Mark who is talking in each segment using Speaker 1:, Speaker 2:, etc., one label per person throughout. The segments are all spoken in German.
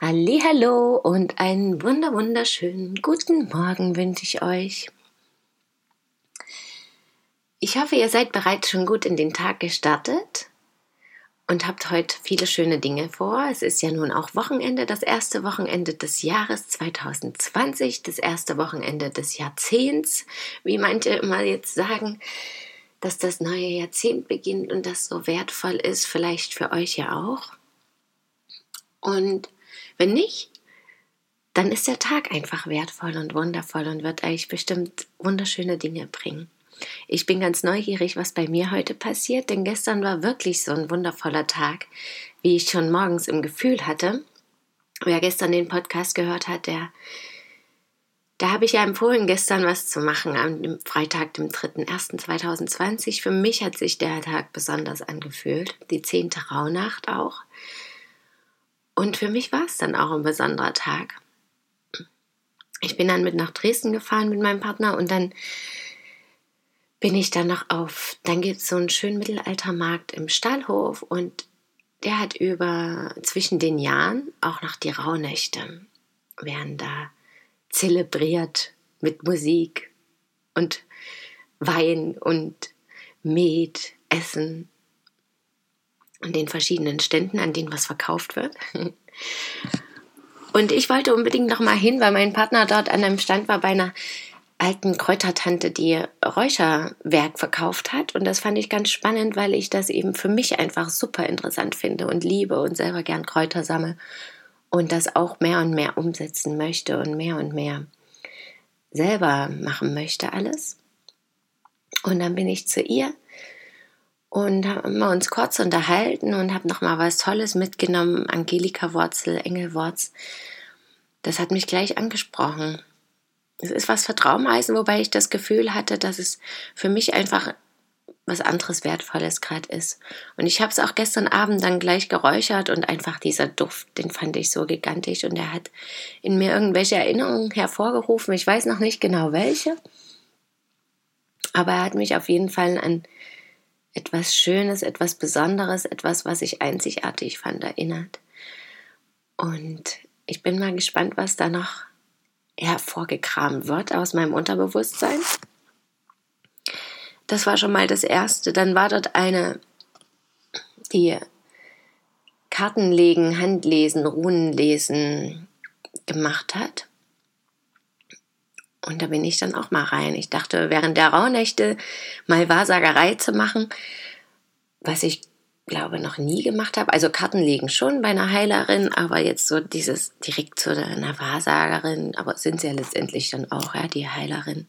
Speaker 1: Hallo und einen wunder wunderschönen guten Morgen wünsche ich euch. Ich hoffe, ihr seid bereits schon gut in den Tag gestartet und habt heute viele schöne Dinge vor. Es ist ja nun auch Wochenende, das erste Wochenende des Jahres 2020, das erste Wochenende des Jahrzehnts, wie manche immer jetzt sagen, dass das neue Jahrzehnt beginnt und das so wertvoll ist, vielleicht für euch ja auch. Und wenn nicht, dann ist der Tag einfach wertvoll und wundervoll und wird euch bestimmt wunderschöne Dinge bringen. Ich bin ganz neugierig, was bei mir heute passiert, denn gestern war wirklich so ein wundervoller Tag, wie ich schon morgens im Gefühl hatte. Wer gestern den Podcast gehört hat, der da habe ich ja empfohlen, gestern was zu machen, am Freitag, dem 3.1.2020. Für mich hat sich der Tag besonders angefühlt, die zehnte Rauhnacht auch. Und für mich war es dann auch ein besonderer Tag. Ich bin dann mit nach Dresden gefahren mit meinem Partner und dann bin ich dann noch auf, dann gibt es so einen schönen Mittelaltermarkt im Stallhof und der hat über zwischen den Jahren auch noch die Rauhnächte werden da zelebriert mit Musik und Wein und Met, Essen an den verschiedenen Ständen, an denen was verkauft wird. Und ich wollte unbedingt noch mal hin, weil mein Partner dort an einem Stand war bei einer alten Kräutertante, die Räucherwerk verkauft hat. Und das fand ich ganz spannend, weil ich das eben für mich einfach super interessant finde und liebe und selber gern Kräuter sammle und das auch mehr und mehr umsetzen möchte und mehr und mehr selber machen möchte alles. Und dann bin ich zu ihr und haben uns kurz unterhalten und habe noch mal was Tolles mitgenommen, Angelika Wurzel, Engelwurz. Das hat mich gleich angesprochen. Es ist was für Traumeisen, wobei ich das Gefühl hatte, dass es für mich einfach was anderes Wertvolles gerade ist. Und ich habe es auch gestern Abend dann gleich geräuchert und einfach dieser Duft, den fand ich so gigantisch und er hat in mir irgendwelche Erinnerungen hervorgerufen. Ich weiß noch nicht genau welche, aber er hat mich auf jeden Fall an etwas Schönes, etwas Besonderes, etwas, was ich einzigartig fand, erinnert. Und ich bin mal gespannt, was da noch hervorgekramt wird aus meinem Unterbewusstsein. Das war schon mal das Erste. Dann war dort eine, die Kartenlegen, Handlesen, Runenlesen gemacht hat. Und da bin ich dann auch mal rein. Ich dachte, während der Rauhnächte mal Wahrsagerei zu machen, was ich glaube noch nie gemacht habe. Also Karten legen schon bei einer Heilerin, aber jetzt so dieses direkt zu einer Wahrsagerin, aber sind sie ja letztendlich dann auch, ja, die Heilerin.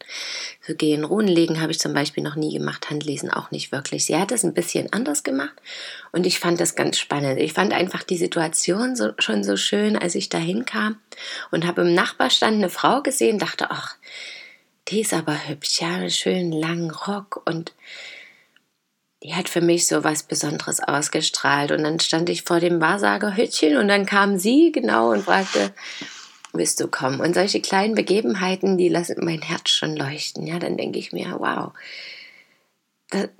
Speaker 1: So gehen Runen legen habe ich zum Beispiel noch nie gemacht, Handlesen auch nicht wirklich. Sie hat es ein bisschen anders gemacht und ich fand das ganz spannend. Ich fand einfach die Situation so, schon so schön, als ich da hinkam und habe im Nachbarstand eine Frau gesehen, dachte, ach, die ist aber hübsch, ja, einen schönen langen Rock und die hat für mich so was Besonderes ausgestrahlt. Und dann stand ich vor dem Wahrsagerhütchen und dann kam sie genau und fragte, willst du kommen? Und solche kleinen Begebenheiten, die lassen mein Herz schon leuchten. Ja, dann denke ich mir, wow,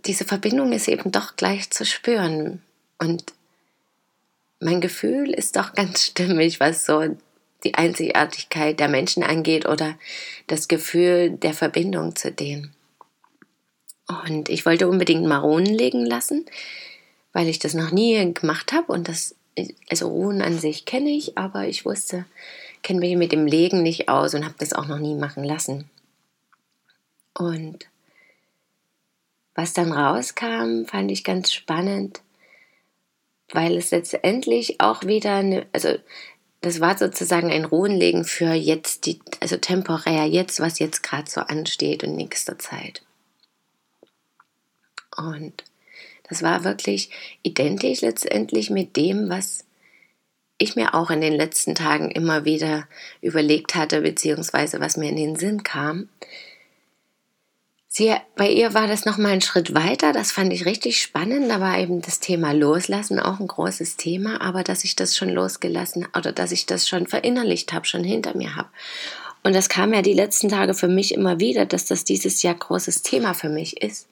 Speaker 1: diese Verbindung ist eben doch gleich zu spüren. Und mein Gefühl ist doch ganz stimmig, was so die Einzigartigkeit der Menschen angeht oder das Gefühl der Verbindung zu denen. Und ich wollte unbedingt Maronen legen lassen, weil ich das noch nie gemacht habe. Und das, also Ruhen an sich kenne ich, aber ich wusste, kenne mich mit dem Legen nicht aus und habe das auch noch nie machen lassen. Und was dann rauskam, fand ich ganz spannend, weil es letztendlich auch wieder eine, also das war sozusagen ein Ruhenlegen für jetzt, die, also temporär jetzt, was jetzt gerade so ansteht und nächster Zeit. Und das war wirklich identisch letztendlich mit dem, was ich mir auch in den letzten Tagen immer wieder überlegt hatte, beziehungsweise was mir in den Sinn kam. Sie, bei ihr war das nochmal ein Schritt weiter, das fand ich richtig spannend. Da war eben das Thema Loslassen auch ein großes Thema, aber dass ich das schon losgelassen oder dass ich das schon verinnerlicht habe, schon hinter mir habe. Und das kam ja die letzten Tage für mich immer wieder, dass das dieses Jahr großes Thema für mich ist.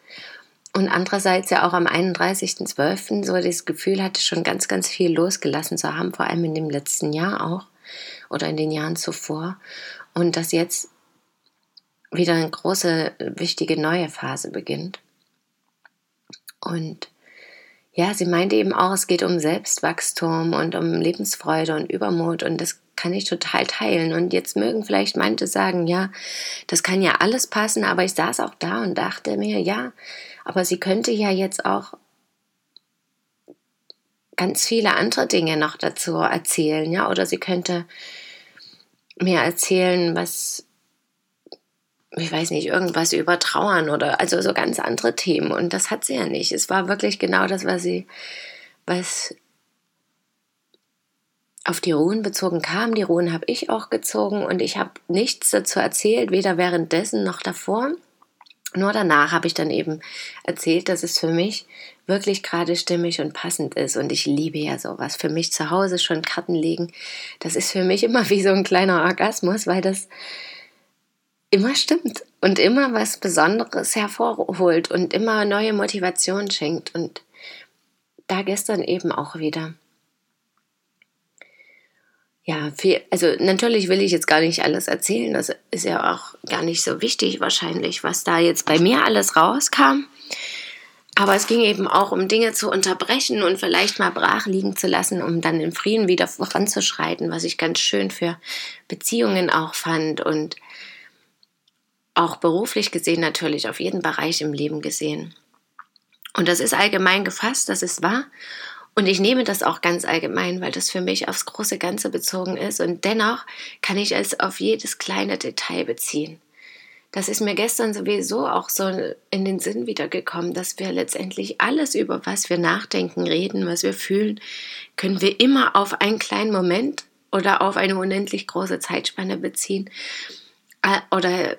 Speaker 1: Und andererseits ja auch am 31.12. so das Gefühl hatte, schon ganz, ganz viel losgelassen zu haben, vor allem in dem letzten Jahr auch oder in den Jahren zuvor. Und dass jetzt wieder eine große, wichtige neue Phase beginnt. Und ja, sie meinte eben auch, es geht um Selbstwachstum und um Lebensfreude und Übermut und das kann ich total teilen. Und jetzt mögen vielleicht manche sagen, ja, das kann ja alles passen, aber ich saß auch da und dachte mir, ja, aber sie könnte ja jetzt auch ganz viele andere Dinge noch dazu erzählen, ja, oder sie könnte mir erzählen, was ich weiß nicht, irgendwas über Trauern oder also so ganz andere Themen. Und das hat sie ja nicht. Es war wirklich genau das, was sie, was auf die Ruhen bezogen kam. Die Ruhen habe ich auch gezogen und ich habe nichts dazu erzählt, weder währenddessen noch davor. Nur danach habe ich dann eben erzählt, dass es für mich wirklich gerade stimmig und passend ist. Und ich liebe ja sowas. Für mich zu Hause schon Karten legen, das ist für mich immer wie so ein kleiner Orgasmus, weil das immer stimmt und immer was Besonderes hervorholt und immer neue Motivation schenkt. Und da gestern eben auch wieder. Ja, viel, also natürlich will ich jetzt gar nicht alles erzählen. Das ist ja auch gar nicht so wichtig wahrscheinlich, was da jetzt bei mir alles rauskam. Aber es ging eben auch um Dinge zu unterbrechen und vielleicht mal brach liegen zu lassen, um dann in Frieden wieder voranzuschreiten, was ich ganz schön für Beziehungen auch fand und auch beruflich gesehen natürlich, auf jeden Bereich im Leben gesehen. Und das ist allgemein gefasst, das ist wahr. Und ich nehme das auch ganz allgemein, weil das für mich aufs große Ganze bezogen ist. Und dennoch kann ich es auf jedes kleine Detail beziehen. Das ist mir gestern sowieso auch so in den Sinn wiedergekommen, dass wir letztendlich alles, über was wir nachdenken, reden, was wir fühlen, können wir immer auf einen kleinen Moment oder auf eine unendlich große Zeitspanne beziehen. Äh, oder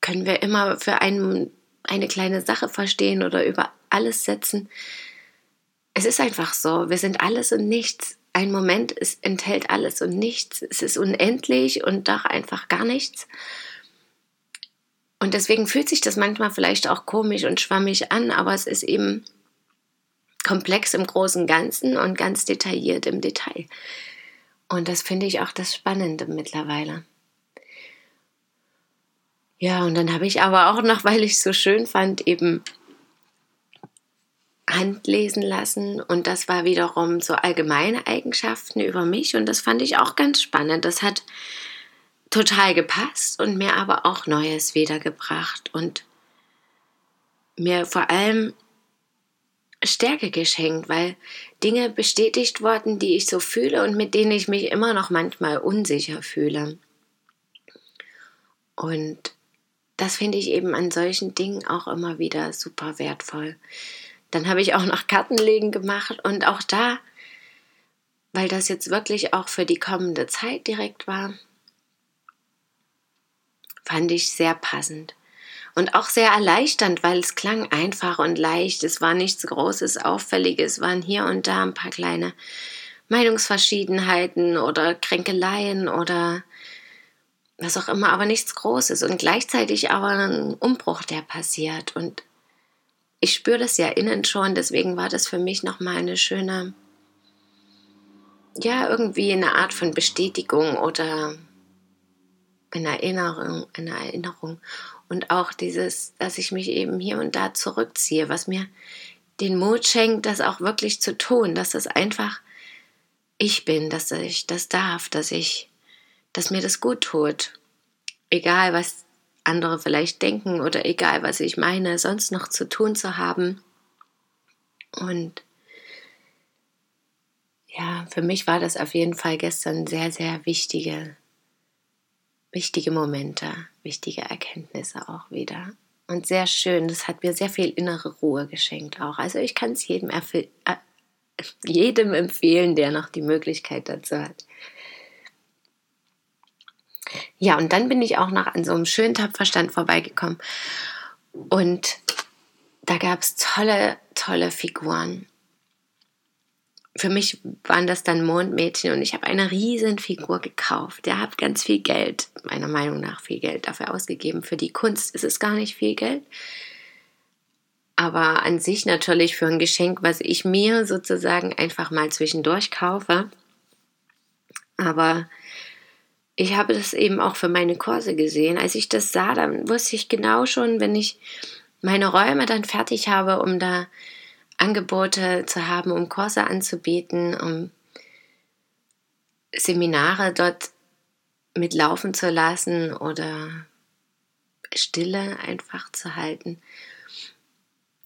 Speaker 1: können wir immer für einen, eine kleine Sache verstehen oder über alles setzen. Es ist einfach so, wir sind alles und nichts. Ein Moment ist, enthält alles und nichts. Es ist unendlich und doch einfach gar nichts. Und deswegen fühlt sich das manchmal vielleicht auch komisch und schwammig an, aber es ist eben komplex im großen Ganzen und ganz detailliert im Detail. Und das finde ich auch das Spannende mittlerweile. Ja, und dann habe ich aber auch noch, weil ich es so schön fand, eben handlesen lassen und das war wiederum so allgemeine Eigenschaften über mich und das fand ich auch ganz spannend. Das hat total gepasst und mir aber auch Neues wiedergebracht und mir vor allem Stärke geschenkt, weil Dinge bestätigt wurden, die ich so fühle und mit denen ich mich immer noch manchmal unsicher fühle. Und das finde ich eben an solchen Dingen auch immer wieder super wertvoll. Dann habe ich auch noch Kartenlegen gemacht und auch da, weil das jetzt wirklich auch für die kommende Zeit direkt war, fand ich sehr passend. Und auch sehr erleichternd, weil es klang einfach und leicht. Es war nichts Großes, Auffälliges, es waren hier und da ein paar kleine Meinungsverschiedenheiten oder Kränkeleien oder was auch immer, aber nichts Großes und gleichzeitig aber ein Umbruch, der passiert. Und ich spüre das ja innen schon, deswegen war das für mich nochmal eine schöne, ja, irgendwie eine Art von Bestätigung oder eine Erinnerung, eine Erinnerung. Und auch dieses, dass ich mich eben hier und da zurückziehe, was mir den Mut schenkt, das auch wirklich zu tun, dass das einfach ich bin, dass ich das darf, dass ich dass mir das gut tut. Egal, was andere vielleicht denken oder egal, was ich meine, sonst noch zu tun zu haben. Und ja, für mich war das auf jeden Fall gestern sehr, sehr wichtige, wichtige Momente, wichtige Erkenntnisse auch wieder. Und sehr schön, das hat mir sehr viel innere Ruhe geschenkt auch. Also ich kann es jedem jedem empfehlen, der noch die Möglichkeit dazu hat. Ja, und dann bin ich auch noch an so einem schönen Tapferstand vorbeigekommen. Und da gab es tolle, tolle Figuren. Für mich waren das dann Mondmädchen und ich habe eine riesen Figur gekauft. Der hat ganz viel Geld, meiner Meinung nach viel Geld dafür ausgegeben. Für die Kunst ist es gar nicht viel Geld. Aber an sich natürlich für ein Geschenk, was ich mir sozusagen einfach mal zwischendurch kaufe. Aber ich habe das eben auch für meine Kurse gesehen. Als ich das sah, dann wusste ich genau schon, wenn ich meine Räume dann fertig habe, um da Angebote zu haben, um Kurse anzubieten, um Seminare dort mitlaufen zu lassen oder Stille einfach zu halten,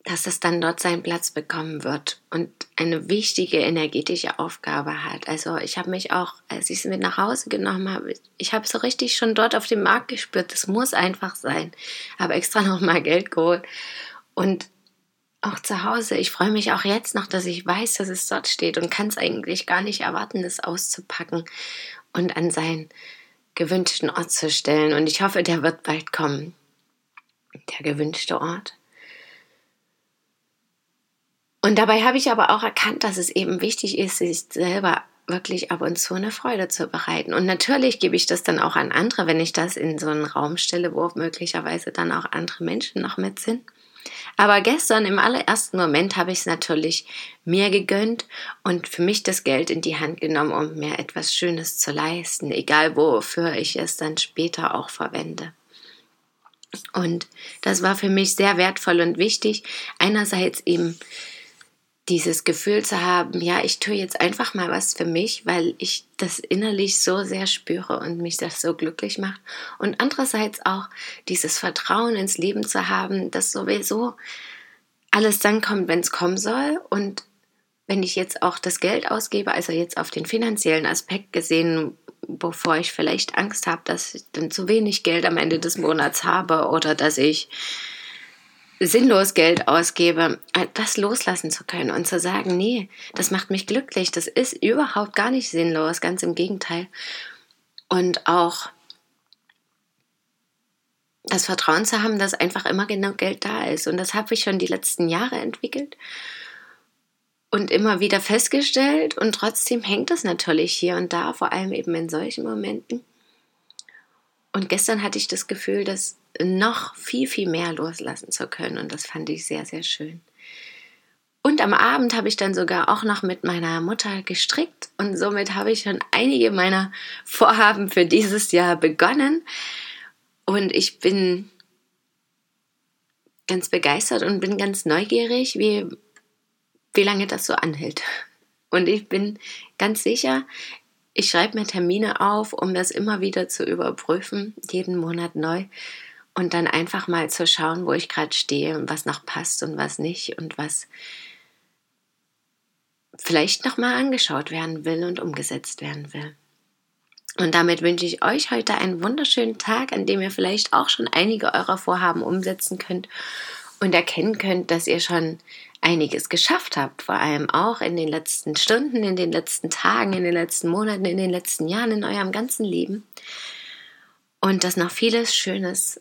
Speaker 1: dass es dann dort seinen Platz bekommen wird und eine wichtige energetische Aufgabe hat. Also ich habe mich auch, als ich es mit nach Hause genommen habe, ich habe so richtig schon dort auf dem Markt gespürt, das muss einfach sein. Habe extra noch mal Geld geholt und auch zu Hause. Ich freue mich auch jetzt noch, dass ich weiß, dass es dort steht und kann es eigentlich gar nicht erwarten, es auszupacken und an seinen gewünschten Ort zu stellen. Und ich hoffe, der wird bald kommen. Der gewünschte Ort. Und dabei habe ich aber auch erkannt, dass es eben wichtig ist, sich selber wirklich ab und zu eine Freude zu bereiten. Und natürlich gebe ich das dann auch an andere, wenn ich das in so einen Raum stelle, wo möglicherweise dann auch andere Menschen noch mit sind. Aber gestern im allerersten Moment habe ich es natürlich mir gegönnt und für mich das Geld in die Hand genommen, um mir etwas Schönes zu leisten, egal wofür ich es dann später auch verwende. Und das war für mich sehr wertvoll und wichtig. Einerseits eben dieses Gefühl zu haben, ja, ich tue jetzt einfach mal was für mich, weil ich das innerlich so sehr spüre und mich das so glücklich macht. Und andererseits auch dieses Vertrauen ins Leben zu haben, dass sowieso alles dann kommt, wenn es kommen soll. Und wenn ich jetzt auch das Geld ausgebe, also jetzt auf den finanziellen Aspekt gesehen, wovor ich vielleicht Angst habe, dass ich dann zu wenig Geld am Ende des Monats habe oder dass ich sinnlos Geld ausgebe, äh, das loslassen zu können und zu sagen, nee, das macht mich glücklich, das ist überhaupt gar nicht sinnlos, ganz im Gegenteil. Und auch das Vertrauen zu haben, dass einfach immer genug Geld da ist. Und das habe ich schon die letzten Jahre entwickelt und immer wieder festgestellt. Und trotzdem hängt das natürlich hier und da, vor allem eben in solchen Momenten. Und gestern hatte ich das Gefühl, dass noch viel, viel mehr loslassen zu können. Und das fand ich sehr, sehr schön. Und am Abend habe ich dann sogar auch noch mit meiner Mutter gestrickt und somit habe ich schon einige meiner Vorhaben für dieses Jahr begonnen. Und ich bin ganz begeistert und bin ganz neugierig, wie, wie lange das so anhält. Und ich bin ganz sicher, ich schreibe mir Termine auf, um das immer wieder zu überprüfen, jeden Monat neu und dann einfach mal zu schauen, wo ich gerade stehe und was noch passt und was nicht und was vielleicht noch mal angeschaut werden will und umgesetzt werden will. Und damit wünsche ich euch heute einen wunderschönen Tag, an dem ihr vielleicht auch schon einige eurer Vorhaben umsetzen könnt und erkennen könnt, dass ihr schon einiges geschafft habt, vor allem auch in den letzten Stunden, in den letzten Tagen, in den letzten Monaten, in den letzten Jahren, in eurem ganzen Leben. Und dass noch vieles Schönes